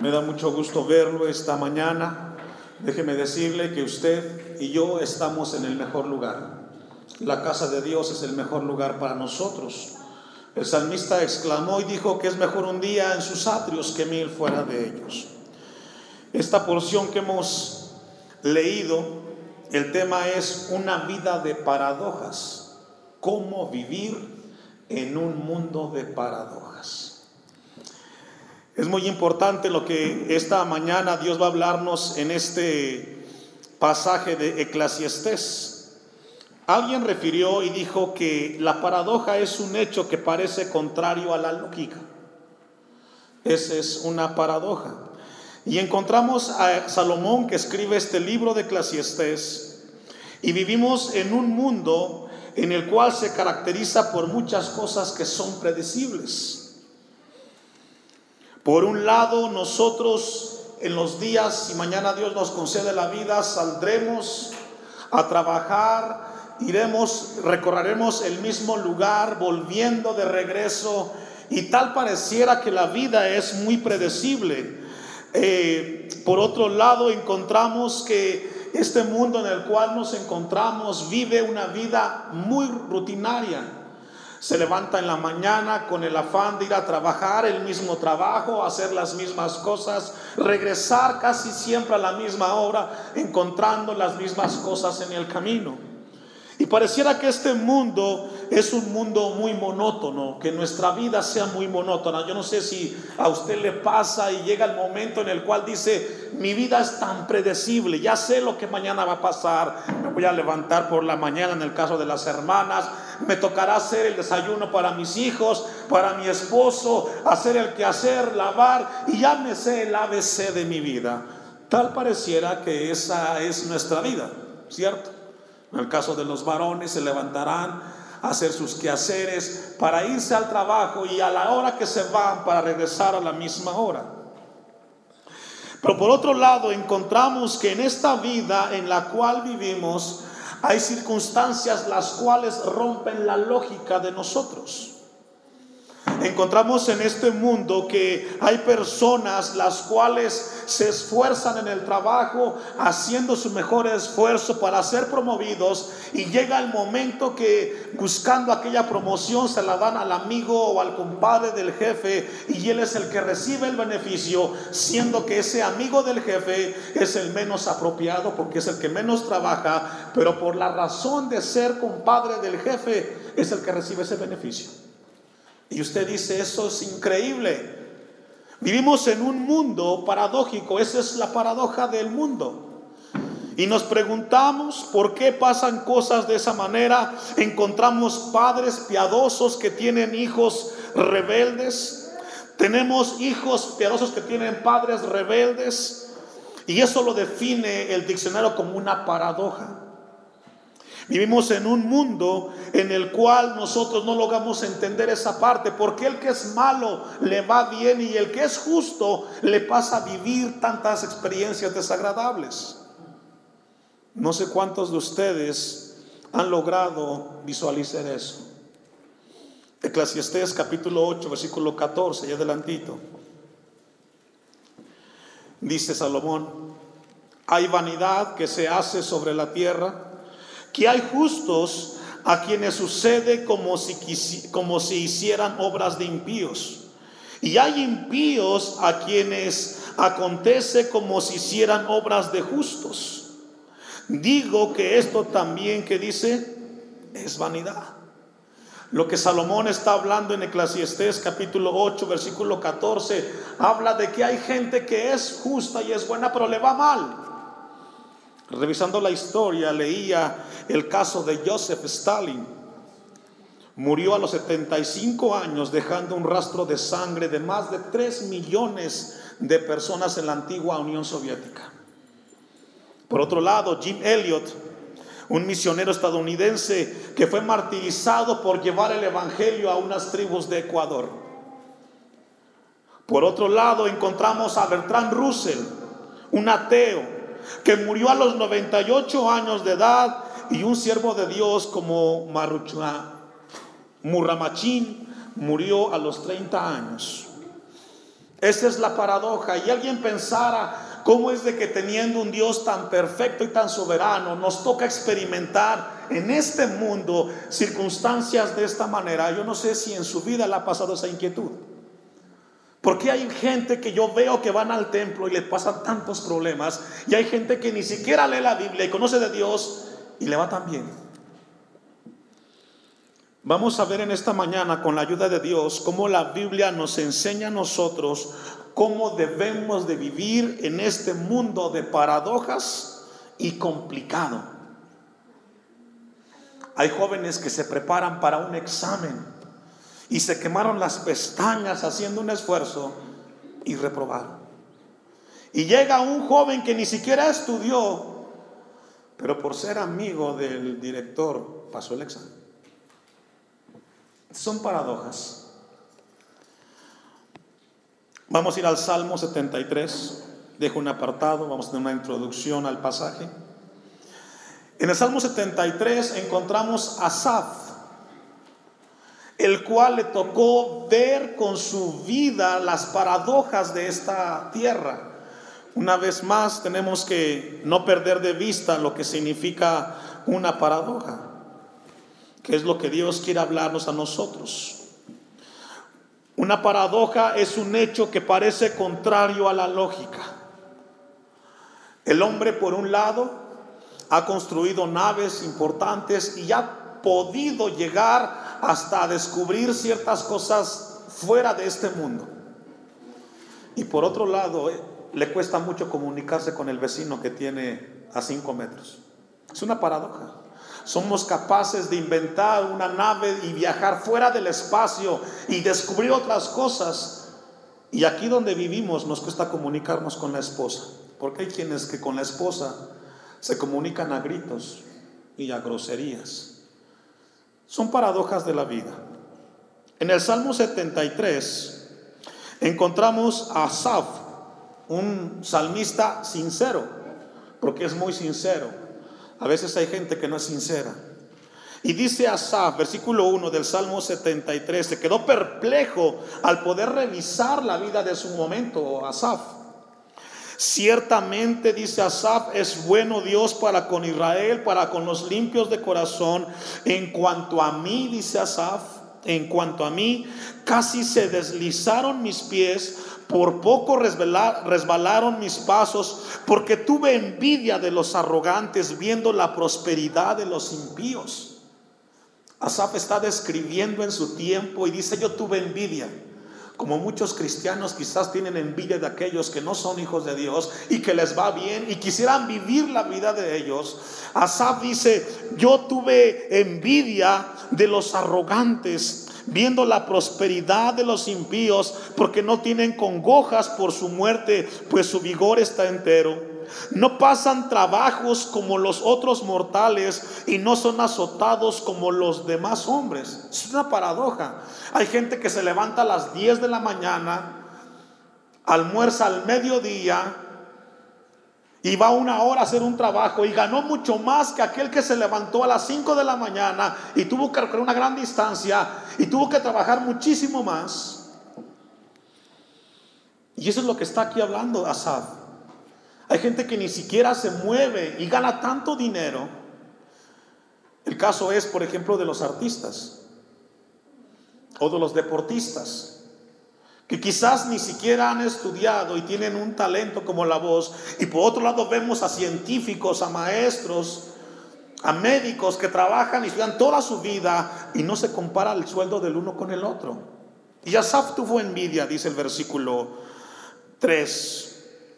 Me da mucho gusto verlo esta mañana. Déjeme decirle que usted y yo estamos en el mejor lugar. La casa de Dios es el mejor lugar para nosotros. El salmista exclamó y dijo que es mejor un día en sus atrios que mil fuera de ellos. Esta porción que hemos leído, el tema es una vida de paradojas. ¿Cómo vivir en un mundo de paradojas? Es muy importante lo que esta mañana Dios va a hablarnos en este pasaje de Eclesiastés. Alguien refirió y dijo que la paradoja es un hecho que parece contrario a la lógica. Esa es una paradoja. Y encontramos a Salomón que escribe este libro de Eclesiastés. Y vivimos en un mundo en el cual se caracteriza por muchas cosas que son predecibles. Por un lado, nosotros en los días, si mañana Dios nos concede la vida, saldremos a trabajar, iremos, recorreremos el mismo lugar, volviendo de regreso, y tal pareciera que la vida es muy predecible. Eh, por otro lado, encontramos que este mundo en el cual nos encontramos vive una vida muy rutinaria se levanta en la mañana con el afán de ir a trabajar el mismo trabajo, hacer las mismas cosas, regresar casi siempre a la misma hora, encontrando las mismas cosas en el camino. Y pareciera que este mundo es un mundo muy monótono, que nuestra vida sea muy monótona. Yo no sé si a usted le pasa y llega el momento en el cual dice, mi vida es tan predecible, ya sé lo que mañana va a pasar, me voy a levantar por la mañana en el caso de las hermanas, me tocará hacer el desayuno para mis hijos, para mi esposo, hacer el quehacer, lavar, y ya me sé el ABC de mi vida. Tal pareciera que esa es nuestra vida, ¿cierto? En el caso de los varones se levantarán a hacer sus quehaceres para irse al trabajo y a la hora que se van para regresar a la misma hora. Pero por otro lado encontramos que en esta vida en la cual vivimos hay circunstancias las cuales rompen la lógica de nosotros. Encontramos en este mundo que hay personas las cuales se esfuerzan en el trabajo haciendo su mejor esfuerzo para ser promovidos y llega el momento que buscando aquella promoción se la dan al amigo o al compadre del jefe y él es el que recibe el beneficio, siendo que ese amigo del jefe es el menos apropiado porque es el que menos trabaja, pero por la razón de ser compadre del jefe es el que recibe ese beneficio. Y usted dice, eso es increíble. Vivimos en un mundo paradójico, esa es la paradoja del mundo. Y nos preguntamos por qué pasan cosas de esa manera. Encontramos padres piadosos que tienen hijos rebeldes. Tenemos hijos piadosos que tienen padres rebeldes. Y eso lo define el diccionario como una paradoja. Vivimos en un mundo en el cual nosotros no logramos entender esa parte, porque el que es malo le va bien y el que es justo le pasa a vivir tantas experiencias desagradables. No sé cuántos de ustedes han logrado visualizar eso. Eclesiastés capítulo 8, versículo 14, y adelantito. Dice Salomón, hay vanidad que se hace sobre la tierra que hay justos a quienes sucede como si, como si hicieran obras de impíos. Y hay impíos a quienes acontece como si hicieran obras de justos. Digo que esto también que dice es vanidad. Lo que Salomón está hablando en Eclesiastés capítulo 8 versículo 14 habla de que hay gente que es justa y es buena pero le va mal. Revisando la historia, leía el caso de Joseph Stalin. Murió a los 75 años dejando un rastro de sangre de más de 3 millones de personas en la antigua Unión Soviética. Por otro lado, Jim Elliot, un misionero estadounidense que fue martirizado por llevar el Evangelio a unas tribus de Ecuador. Por otro lado, encontramos a Bertrand Russell, un ateo que murió a los 98 años de edad, y un siervo de Dios como Murramachín murió a los 30 años. Esa es la paradoja. Y alguien pensara, ¿cómo es de que teniendo un Dios tan perfecto y tan soberano, nos toca experimentar en este mundo circunstancias de esta manera? Yo no sé si en su vida le ha pasado esa inquietud. Porque hay gente que yo veo que van al templo y les pasan tantos problemas. Y hay gente que ni siquiera lee la Biblia y conoce de Dios y le va tan bien. Vamos a ver en esta mañana, con la ayuda de Dios, cómo la Biblia nos enseña a nosotros cómo debemos de vivir en este mundo de paradojas y complicado. Hay jóvenes que se preparan para un examen y se quemaron las pestañas haciendo un esfuerzo y reprobaron. Y llega un joven que ni siquiera estudió, pero por ser amigo del director pasó el examen. Son paradojas. Vamos a ir al Salmo 73. Dejo un apartado, vamos a tener una introducción al pasaje. En el Salmo 73 encontramos a Asaf, el cual le tocó ver con su vida las paradojas de esta tierra. Una vez más tenemos que no perder de vista lo que significa una paradoja que es lo que Dios quiere hablarnos a nosotros. Una paradoja es un hecho que parece contrario a la lógica. El hombre, por un lado, ha construido naves importantes y ha podido llegar hasta descubrir ciertas cosas fuera de este mundo. Y por otro lado, eh, le cuesta mucho comunicarse con el vecino que tiene a cinco metros. Es una paradoja. Somos capaces de inventar una nave y viajar fuera del espacio y descubrir otras cosas. Y aquí donde vivimos nos cuesta comunicarnos con la esposa. Porque hay quienes que con la esposa se comunican a gritos y a groserías. Son paradojas de la vida. En el Salmo 73 encontramos a Asaf, un salmista sincero, porque es muy sincero. A veces hay gente que no es sincera. Y dice Asaf, versículo 1 del Salmo 73, se quedó perplejo al poder revisar la vida de su momento, Asaf. Ciertamente, dice Asaf, es bueno Dios para con Israel, para con los limpios de corazón. En cuanto a mí, dice Asaf, en cuanto a mí, casi se deslizaron mis pies por poco resbalaron mis pasos, porque tuve envidia de los arrogantes viendo la prosperidad de los impíos. Asaf está describiendo en su tiempo y dice, yo tuve envidia. Como muchos cristianos quizás tienen envidia de aquellos que no son hijos de Dios y que les va bien y quisieran vivir la vida de ellos. Asaf dice, yo tuve envidia de los arrogantes viendo la prosperidad de los impíos, porque no tienen congojas por su muerte, pues su vigor está entero. No pasan trabajos como los otros mortales y no son azotados como los demás hombres. Es una paradoja. Hay gente que se levanta a las 10 de la mañana, almuerza al mediodía, y va una hora a hacer un trabajo y ganó mucho más que aquel que se levantó a las 5 de la mañana y tuvo que recorrer una gran distancia y tuvo que trabajar muchísimo más. Y eso es lo que está aquí hablando Asaf. Hay gente que ni siquiera se mueve y gana tanto dinero. El caso es, por ejemplo, de los artistas o de los deportistas que quizás ni siquiera han estudiado y tienen un talento como la voz. Y por otro lado vemos a científicos, a maestros, a médicos que trabajan y estudian toda su vida y no se compara el sueldo del uno con el otro. Y Asaf tuvo envidia, dice el versículo 3.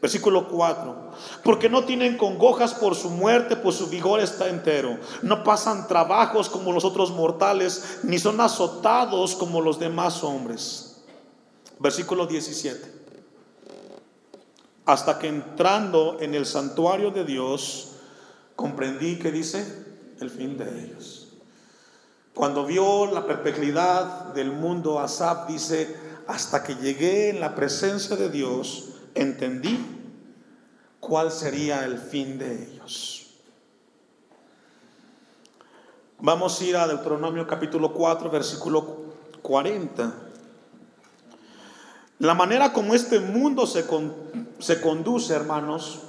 Versículo 4. Porque no tienen congojas por su muerte, pues su vigor está entero. No pasan trabajos como los otros mortales, ni son azotados como los demás hombres. Versículo 17. Hasta que entrando en el santuario de Dios, comprendí que dice el fin de ellos. Cuando vio la perpetuidad del mundo, Asaf dice, hasta que llegué en la presencia de Dios, entendí cuál sería el fin de ellos. Vamos a ir a Deuteronomio capítulo 4, versículo 40. La manera como este mundo se, se conduce, hermanos,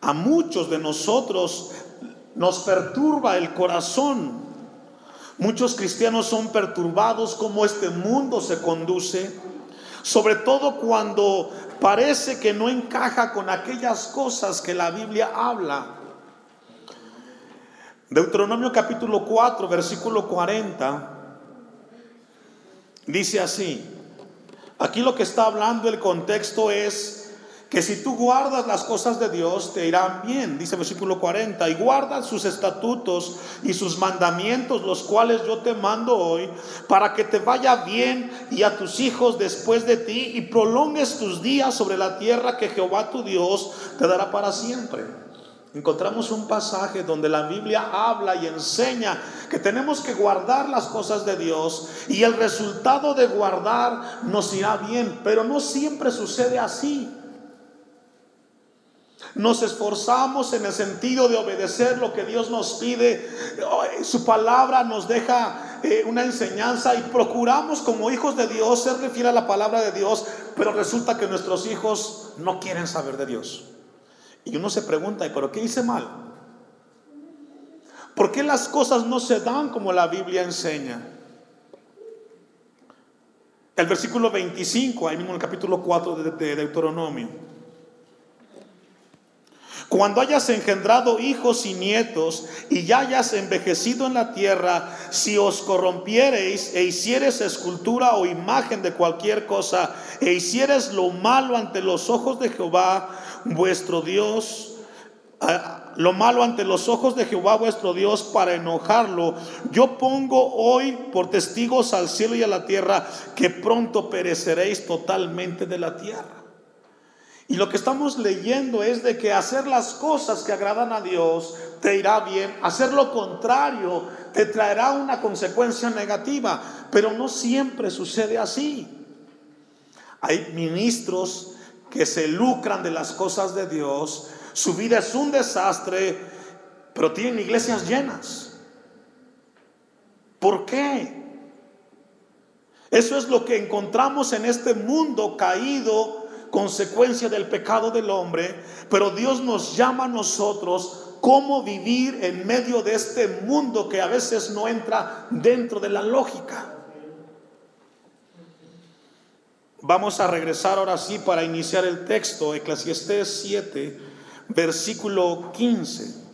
a muchos de nosotros nos perturba el corazón. Muchos cristianos son perturbados como este mundo se conduce, sobre todo cuando parece que no encaja con aquellas cosas que la Biblia habla. Deuteronomio capítulo 4, versículo 40, dice así, aquí lo que está hablando el contexto es que si tú guardas las cosas de Dios, te irán bien, dice el versículo 40, y guardas sus estatutos y sus mandamientos, los cuales yo te mando hoy, para que te vaya bien y a tus hijos después de ti, y prolongues tus días sobre la tierra que Jehová tu Dios te dará para siempre. Encontramos un pasaje donde la Biblia habla y enseña que tenemos que guardar las cosas de Dios y el resultado de guardar nos irá bien, pero no siempre sucede así. Nos esforzamos en el sentido de obedecer lo que Dios nos pide. Su palabra nos deja eh, una enseñanza y procuramos como hijos de Dios ser fiel a la palabra de Dios, pero resulta que nuestros hijos no quieren saber de Dios. Y uno se pregunta, ¿pero qué hice mal? ¿Por qué las cosas no se dan como la Biblia enseña? El versículo 25, ahí mismo en el capítulo 4 de Deuteronomio. Cuando hayas engendrado hijos y nietos y ya hayas envejecido en la tierra, si os corrompiereis e hicieres escultura o imagen de cualquier cosa e hicieres lo malo ante los ojos de Jehová vuestro Dios, ah, lo malo ante los ojos de Jehová vuestro Dios para enojarlo, yo pongo hoy por testigos al cielo y a la tierra que pronto pereceréis totalmente de la tierra. Y lo que estamos leyendo es de que hacer las cosas que agradan a Dios te irá bien, hacer lo contrario te traerá una consecuencia negativa, pero no siempre sucede así. Hay ministros que se lucran de las cosas de Dios, su vida es un desastre, pero tienen iglesias llenas. ¿Por qué? Eso es lo que encontramos en este mundo caído consecuencia del pecado del hombre, pero Dios nos llama a nosotros cómo vivir en medio de este mundo que a veces no entra dentro de la lógica. Vamos a regresar ahora sí para iniciar el texto, Eclesiastés 7, versículo 15.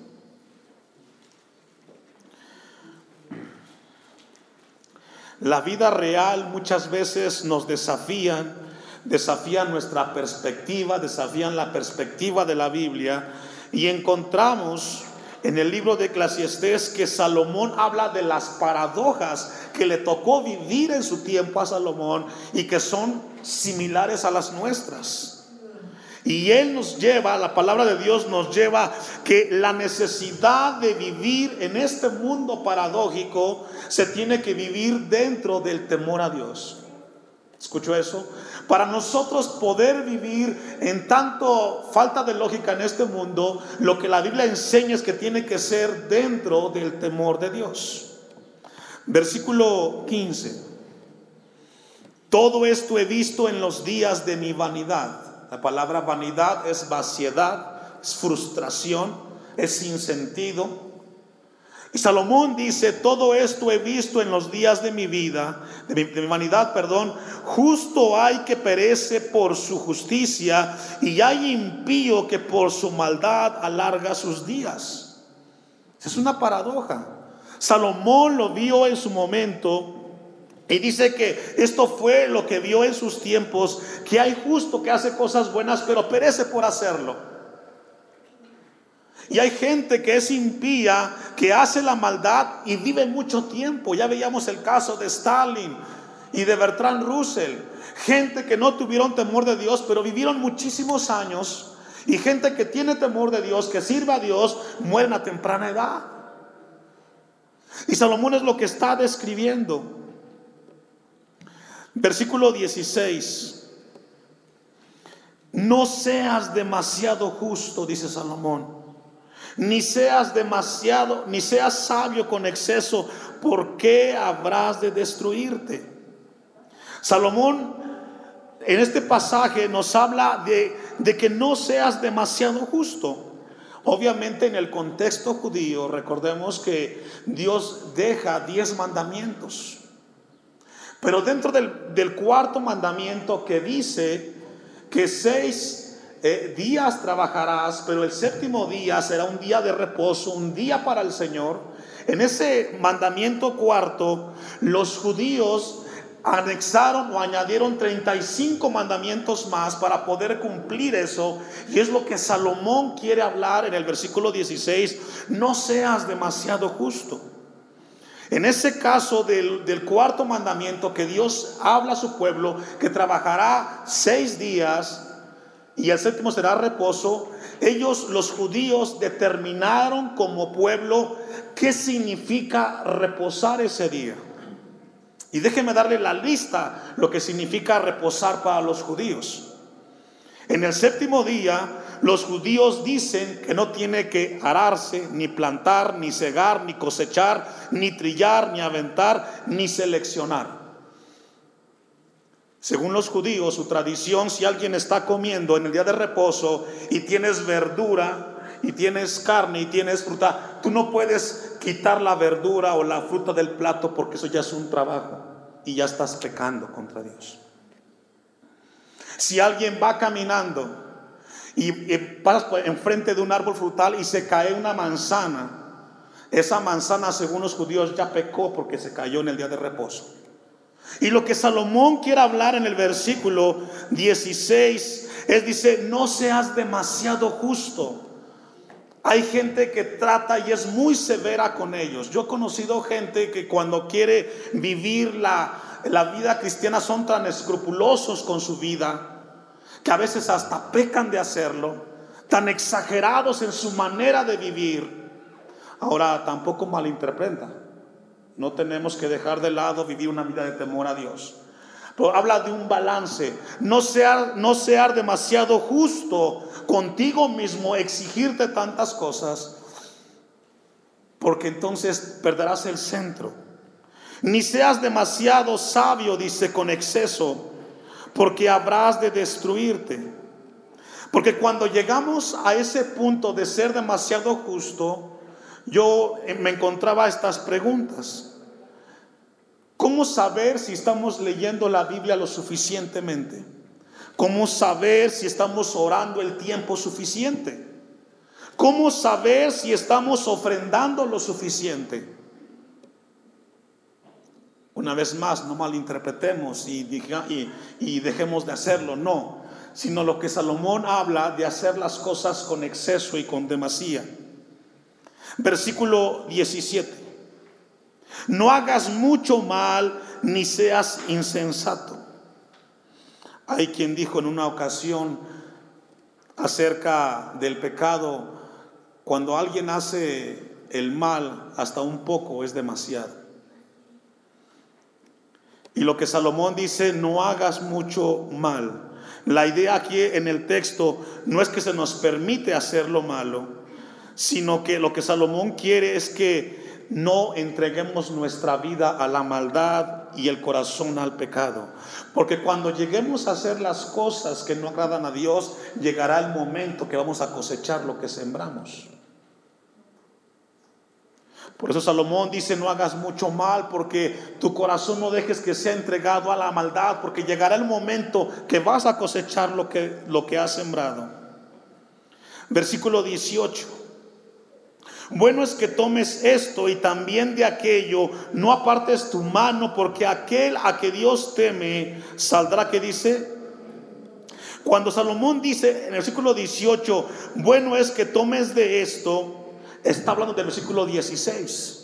La vida real muchas veces nos desafían desafían nuestra perspectiva, desafían la perspectiva de la Biblia y encontramos en el libro de Eclesiastés que Salomón habla de las paradojas que le tocó vivir en su tiempo a Salomón y que son similares a las nuestras. Y Él nos lleva, la palabra de Dios nos lleva que la necesidad de vivir en este mundo paradójico se tiene que vivir dentro del temor a Dios. ¿Escuchó eso? Para nosotros poder vivir en tanto falta de lógica en este mundo, lo que la Biblia enseña es que tiene que ser dentro del temor de Dios. Versículo 15. Todo esto he visto en los días de mi vanidad. La palabra vanidad es vaciedad, es frustración, es sinsentido. Y Salomón dice, todo esto he visto en los días de mi vida, de mi, de mi, vanidad, perdón. Justo hay que perece por su justicia y hay impío que por su maldad alarga sus días. Es una paradoja. Salomón lo vio en su momento y dice que esto fue lo que vio en sus tiempos, que hay justo que hace cosas buenas, pero perece por hacerlo. Y hay gente que es impía, que hace la maldad y vive mucho tiempo. Ya veíamos el caso de Stalin y de Bertrand Russell. Gente que no tuvieron temor de Dios, pero vivieron muchísimos años. Y gente que tiene temor de Dios, que sirve a Dios, mueren a temprana edad. Y Salomón es lo que está describiendo. Versículo 16. No seas demasiado justo, dice Salomón ni seas demasiado, ni seas sabio con exceso, ¿por qué habrás de destruirte? Salomón en este pasaje nos habla de, de que no seas demasiado justo. Obviamente en el contexto judío, recordemos que Dios deja diez mandamientos. Pero dentro del, cuarto mandamiento que dice que seis eh, días trabajarás, pero el séptimo día será un día de reposo, un día para el Señor. En ese mandamiento cuarto, los judíos anexaron o añadieron 35 mandamientos más para poder cumplir eso. Y es lo que Salomón quiere hablar en el versículo 16. No seas demasiado justo. En ese caso del, cuarto mandamiento que Dios habla a su pueblo, que trabajará seis días y el séptimo será reposo, ellos los judíos determinaron como pueblo qué significa reposar ese día. Y déjeme darle la lista, lo que significa reposar para los judíos. En el séptimo día, los judíos dicen que no tiene que ararse, ni plantar, ni cegar, ni cosechar, ni trillar, ni aventar, ni seleccionar. Según los judíos, su tradición, si alguien está comiendo en el día de reposo y tienes verdura y tienes carne y tienes fruta, tú no puedes quitar la verdura o la fruta del plato porque eso ya es un trabajo y ya estás pecando contra Dios. Si alguien va caminando y, pasas enfrente de un árbol frutal y se cae una manzana, esa manzana según los judíos ya pecó porque se cayó en el día de reposo. Y lo que Salomón quiere hablar en el versículo 16 es, dice, no seas demasiado justo hay gente que trata y es muy severa con ellos. Yo he conocido gente que cuando quiere vivir la, vida cristiana son tan escrupulosos con su vida que a veces hasta pecan de hacerlo, tan exagerados en su manera de vivir. Ahora tampoco malinterpreta. No tenemos que dejar de lado vivir una vida de temor a Dios habla de un balance. No ser, no ser demasiado justo contigo mismo, exigirte tantas cosas, porque entonces perderás el centro. Ni seas demasiado sabio, dice, con exceso, porque habrás de destruirte. Porque cuando llegamos a ese punto de ser demasiado justo, yo me encontraba estas preguntas. ¿Cómo saber si estamos leyendo la Biblia lo suficientemente? ¿Cómo saber si estamos orando el tiempo suficiente? ¿Cómo saber si estamos ofrendando lo suficiente? Una vez más, no malinterpretemos y, y, dejemos de hacerlo, no, sino lo que Salomón habla de hacer las cosas con exceso y con demasía. Versículo 17. No hagas mucho mal ni seas insensato. Hay quien dijo en una ocasión acerca del pecado, cuando alguien hace el mal hasta un poco es demasiado. Y lo que Salomón dice, no hagas mucho mal. La idea aquí en el texto no es que se nos permite hacer lo malo, sino que lo que Salomón quiere es que no entreguemos nuestra vida a la maldad y el corazón al pecado. Porque cuando lleguemos a hacer las cosas que no agradan a Dios, llegará el momento que vamos a cosechar lo que sembramos. Por eso Salomón dice, no hagas mucho mal, porque tu corazón no dejes que sea entregado a la maldad, porque llegará el momento que vas a cosechar lo que, lo que has sembrado. Versículo 18. Bueno es que tomes esto y también de aquello, no apartes tu mano, porque aquel a que Dios teme saldrá, que dice, cuando Salomón dice en el versículo 18, bueno es que tomes de esto, está hablando del versículo 16.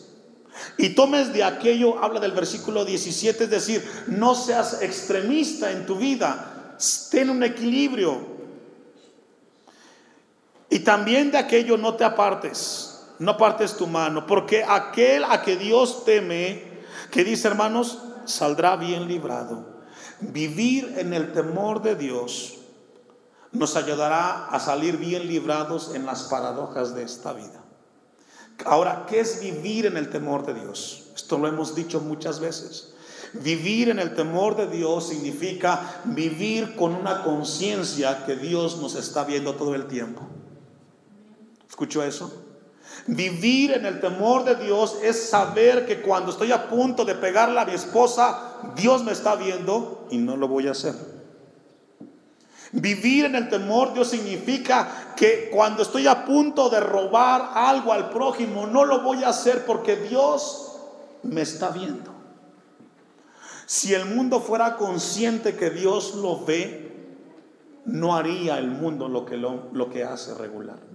Y tomes de aquello, habla del versículo 17, es decir, no seas extremista en tu vida, ten un equilibrio. Y también de aquello no te apartes no apartes tu mano, porque aquel a que Dios teme, que dice hermanos, saldrá bien librado. Vivir en el temor de Dios nos ayudará a salir bien librados en las paradojas de esta vida. Ahora, ¿qué es vivir en el temor de Dios? Esto lo hemos dicho muchas veces. Vivir en el temor de Dios significa vivir con una conciencia que Dios nos está viendo todo el tiempo. ¿Escuchó eso? Vivir en el temor de Dios es saber que cuando estoy a punto de pegarle a mi esposa, Dios me está viendo y no lo voy a hacer. Vivir en el temor de Dios significa que cuando estoy a punto de robar algo al prójimo, no lo voy a hacer porque Dios me está viendo. Si el mundo fuera consciente que Dios lo ve, no haría el mundo lo que, lo, lo que hace regularmente.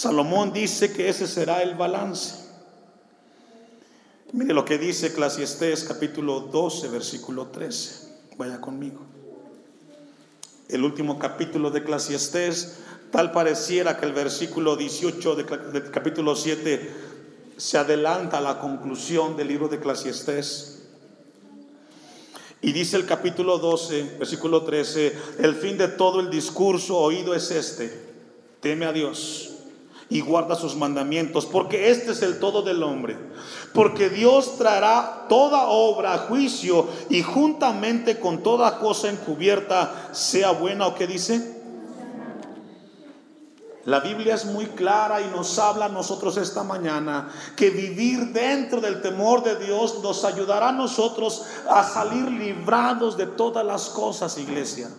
Salomón dice que ese será el balance. Mire lo que dice Eclesiastés capítulo 12, versículo 13. Vaya conmigo. El último capítulo de Eclesiastés, tal pareciera que el versículo 18 del capítulo 7 se adelanta a la conclusión del libro de Eclesiastés. Y dice el capítulo 12, versículo 13, el fin de todo el discurso oído es este, teme a Dios y guarda sus mandamientos, porque este es el todo del hombre. Porque Dios traerá toda obra a juicio y juntamente con toda cosa encubierta, sea buena o que dice. La Biblia es muy clara y nos habla a nosotros esta mañana que vivir dentro del temor de Dios nos ayudará a nosotros a salir librados de todas las cosas, iglesia.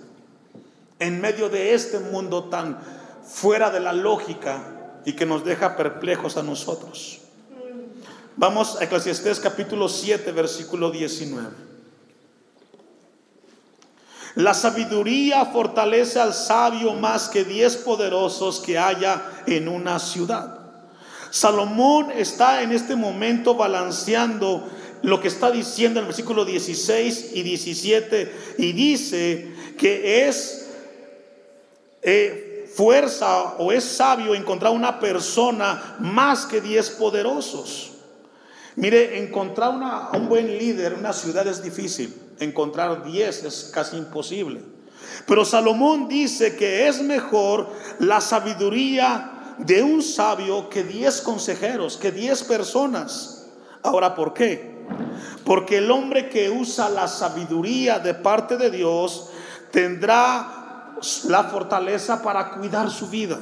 En medio de este mundo tan fuera de la lógica y que nos deja perplejos a nosotros. Vamos a Eclesiastés capítulo 7, versículo 19. La sabiduría fortalece al sabio más que diez poderosos que haya en una ciudad. Salomón está en este momento balanceando lo que está diciendo en el versículo 16 y 17 y dice que es eh, fuerza o es sabio encontrar una persona más que diez poderosos. Mire, encontrar una, un buen líder en una ciudad es difícil. Encontrar diez es casi imposible. Pero Salomón dice que es mejor la sabiduría de un sabio que diez consejeros, que diez personas. Ahora, ¿por qué? Porque el hombre que usa la sabiduría de parte de Dios tendrá la fortaleza para cuidar su vida.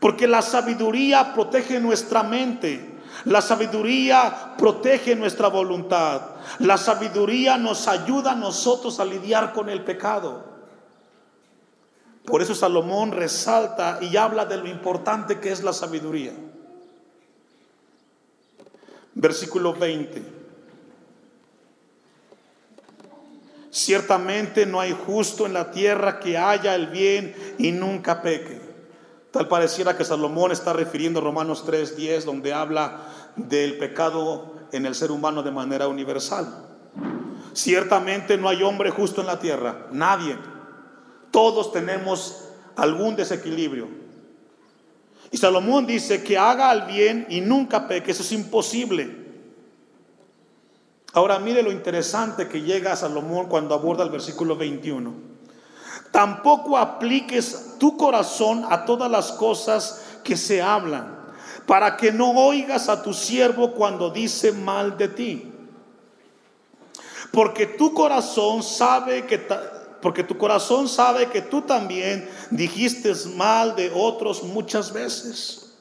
Porque la sabiduría protege nuestra mente. La sabiduría protege nuestra voluntad. La sabiduría nos ayuda a nosotros a lidiar con el pecado. Por eso Salomón resalta y habla de lo importante que es la sabiduría. Versículo 20. Ciertamente no hay justo en la tierra que haya el bien y nunca peque. Tal pareciera que Salomón está refiriendo a Romanos 3:10, donde habla del pecado en el ser humano de manera universal. Ciertamente no hay hombre justo en la tierra, nadie. Todos tenemos algún desequilibrio. Y Salomón dice que haga el bien y nunca peque, eso es imposible. Ahora mire lo interesante que llega Salomón cuando aborda el versículo 21. Tampoco apliques tu corazón a todas las cosas que se hablan, para que no oigas a tu siervo cuando dice mal de ti. Porque tu corazón sabe que porque tu corazón sabe que tú también dijiste mal de otros muchas veces.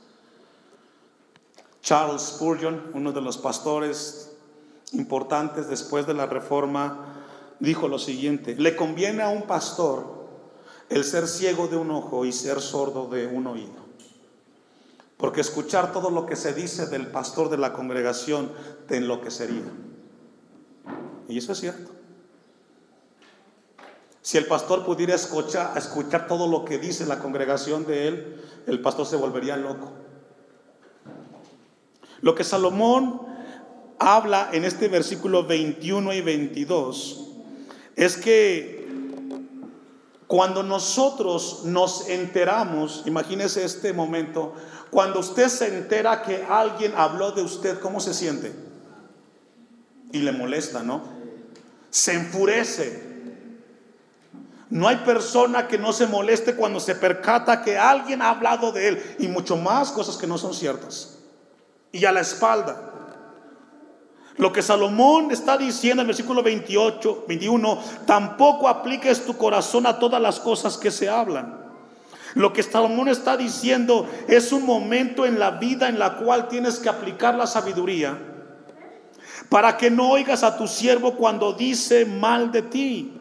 Charles Spurgeon, uno de los pastores importantes después de la reforma, dijo lo siguiente, le conviene a un pastor el ser ciego de un ojo y ser sordo de un oído. Porque escuchar todo lo que se dice del pastor de la congregación te enloquecería. Y eso es cierto. Si el pastor pudiera escuchar, escuchar todo lo que dice la congregación de él, el pastor se volvería loco. Lo que Salomón habla en este versículo 21 y 22 es que cuando nosotros nos enteramos, imagínese este momento, cuando usted se entera que alguien habló de usted, ¿cómo se siente? Y le molesta, ¿no? Se enfurece. No hay persona que no se moleste cuando se percata que alguien ha hablado de él y mucho más cosas que no son ciertas. Y a la espalda. Lo que Salomón está diciendo en el versículo 28, 21, tampoco apliques tu corazón a todas las cosas que se hablan. Lo que Salomón está diciendo es un momento en la vida en la cual tienes que aplicar la sabiduría para que no oigas a tu siervo cuando dice mal de ti.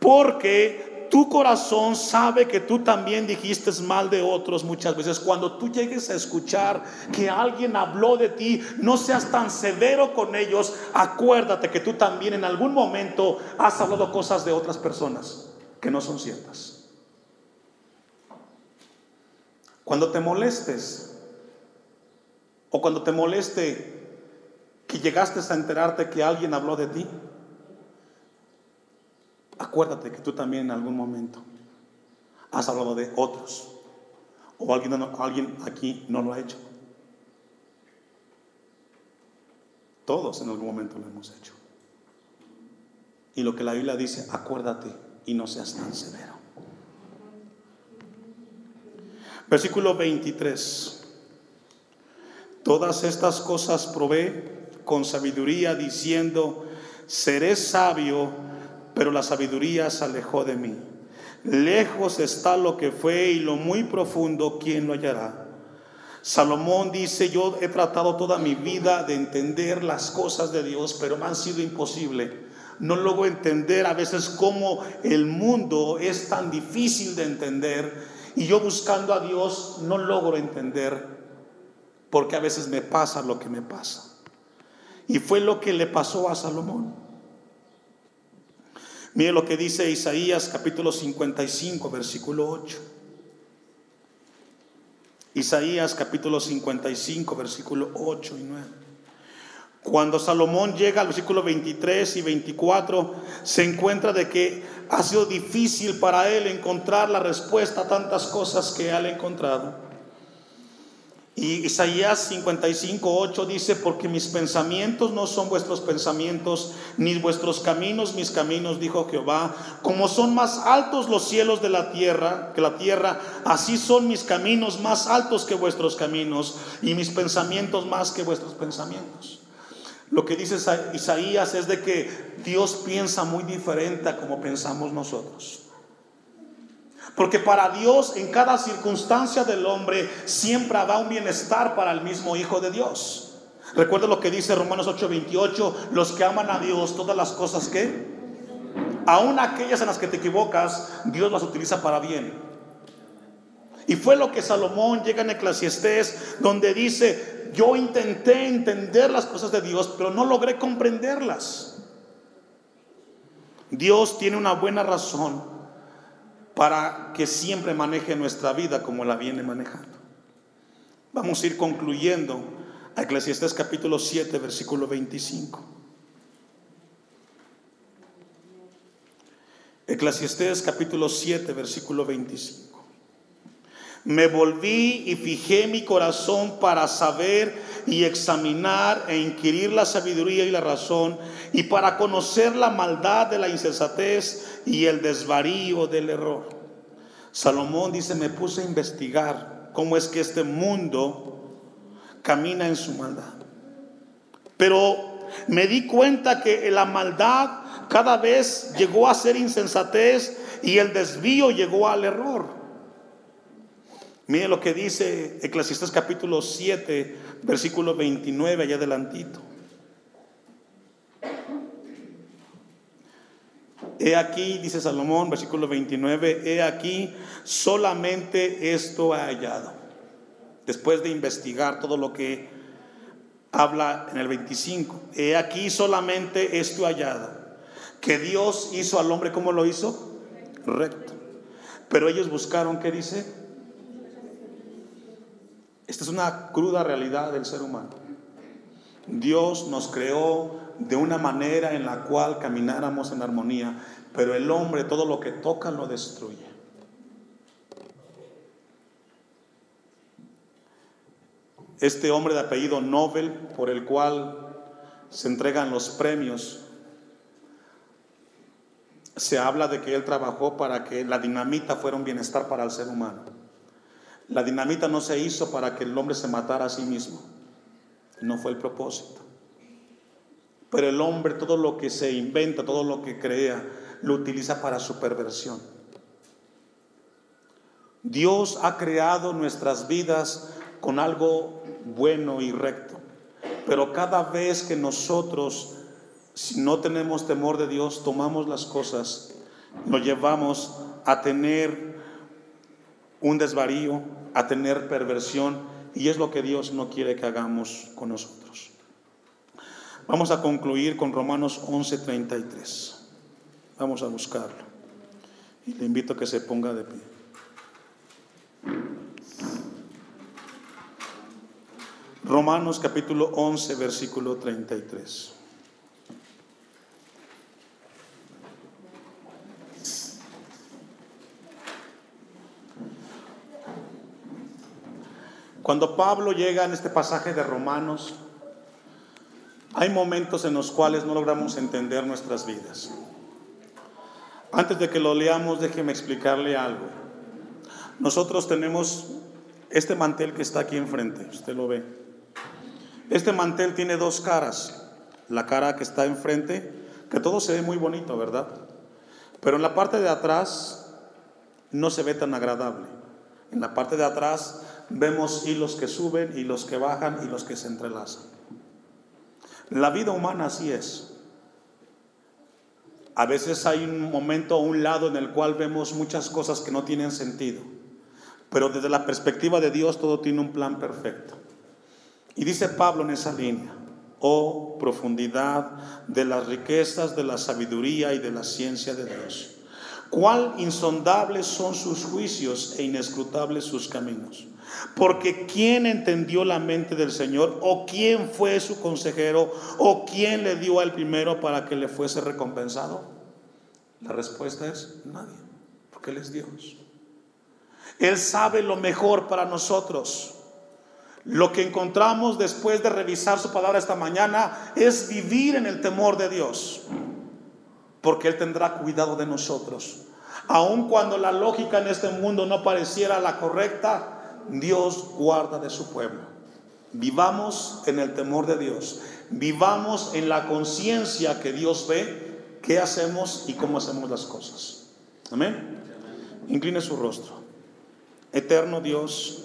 Porque tu corazón sabe que tú también dijiste mal de otros muchas veces. Cuando tú llegues a escuchar que alguien habló de ti, no seas tan severo con ellos. Acuérdate que tú también en algún momento has hablado cosas de otras personas que no son ciertas. Cuando te molestes o cuando te moleste que llegaste a enterarte que alguien habló de ti, acuérdate que tú también en algún momento has hablado de otros. O alguien, alguien aquí no lo ha hecho. Todos en algún momento lo hemos hecho. Y lo que la Biblia dice, acuérdate y no seas tan severo. Versículo 23. Todas estas cosas probé con sabiduría diciendo, seré sabio pero la sabiduría se alejó de mí. Lejos está lo que fue y lo muy profundo, ¿quién lo hallará? Salomón dice, yo he tratado toda mi vida de entender las cosas de Dios, pero me han sido imposible. No logro entender a veces cómo el mundo es tan difícil de entender y yo buscando a Dios no logro entender porque a veces me pasa lo que me pasa. Y fue lo que le pasó a Salomón. Mire lo que dice Isaías capítulo 55, versículo 8. Isaías capítulo 55, versículo 8 y 9. Cuando Salomón llega al versículo 23 y 24, se encuentra de que ha sido difícil para él encontrar la respuesta a tantas cosas que él ha encontrado. Y Isaías 55, 8 dice, porque mis pensamientos no son vuestros pensamientos, ni vuestros caminos mis caminos, dijo Jehová. Como son más altos los cielos de la tierra, que la tierra, así son mis caminos más altos que vuestros caminos, y mis pensamientos más que vuestros pensamientos. Lo que dice Isaías es de que Dios piensa muy diferente a como pensamos nosotros. Porque para Dios en cada circunstancia del hombre siempre habrá un bienestar para el mismo Hijo de Dios. Recuerda lo que dice Romanos 8:28, los que aman a Dios, todas las cosas que, aun aquellas en las que te equivocas, Dios las utiliza para bien. Y fue lo que Salomón llega en Eclesiastés, donde dice, yo intenté entender las cosas de Dios, pero no logré comprenderlas. Dios tiene una buena razón para que siempre maneje nuestra vida como la viene manejando. Vamos a ir concluyendo a Eclesiastés capítulo 7, versículo 25. Eclesiastés capítulo 7, versículo 25. Me volví y fijé mi corazón para saber y examinar e inquirir la sabiduría y la razón y para conocer la maldad de la insensatez y el desvarío del error. Salomón dice, me puse a investigar cómo es que este mundo camina en su maldad. Pero me di cuenta que la maldad cada vez llegó a ser insensatez y el desvío llegó al error. Mire lo que dice Eclesiastés capítulo 7, versículo 29, allá adelantito. He aquí, dice Salomón, versículo 29, he aquí, solamente esto ha hallado. Después de investigar todo lo que habla en el 25, he aquí solamente esto ha hallado. Que Dios hizo al hombre, ¿cómo lo hizo? Recto. Pero ellos buscaron, ¿qué dice? Esta es una cruda realidad del ser humano. Dios nos creó de una manera en la cual camináramos en armonía, pero el hombre todo lo que toca lo destruye. Este hombre de apellido Nobel, por el cual se entregan los premios, se habla de que él trabajó para que la dinamita fuera un bienestar para el ser humano. La dinamita no se hizo para que el hombre se matara a sí mismo. No fue el propósito. Pero el hombre todo lo que se inventa, todo lo que crea, lo utiliza para su perversión. Dios ha creado nuestras vidas con algo bueno y recto. Pero cada vez que nosotros, si no tenemos temor de Dios, tomamos las cosas, nos llevamos a tener un desvarío, a tener perversión, y es lo que Dios no quiere que hagamos con nosotros. Vamos a concluir con Romanos 11:33. Vamos a buscarlo. Y le invito a que se ponga de pie. Romanos capítulo 11, versículo 33. Cuando Pablo llega en este pasaje de Romanos, hay momentos en los cuales no logramos entender nuestras vidas. Antes de que lo leamos, déjeme explicarle algo. Nosotros tenemos este mantel que está aquí enfrente, usted lo ve. Este mantel tiene dos caras. La cara que está enfrente, que todo se ve muy bonito, ¿verdad? Pero en la parte de atrás no se ve tan agradable. En la parte de atrás vemos hilos que suben, y los que bajan y los que se entrelazan. La vida humana así es. A veces hay un momento o un lado en el cual vemos muchas cosas que no tienen sentido. Pero desde la perspectiva de Dios todo tiene un plan perfecto. Y dice Pablo en esa línea, oh profundidad de las riquezas, de la sabiduría y de la ciencia de Dios. Cuán insondables son sus juicios e inescrutables sus caminos. Porque ¿quién entendió la mente del Señor? ¿O quién fue su consejero? ¿O quién le dio al primero para que le fuese recompensado? La respuesta es nadie, porque Él es Dios. Él sabe lo mejor para nosotros. Lo que encontramos después de revisar su palabra esta mañana es vivir en el temor de Dios, porque Él tendrá cuidado de nosotros. Aun cuando la lógica en este mundo no pareciera la correcta, Dios guarda de su pueblo. Vivamos en el temor de Dios, vivamos en la conciencia que Dios ve qué hacemos y cómo hacemos las cosas. Amén. Incline su rostro. Eterno Dios,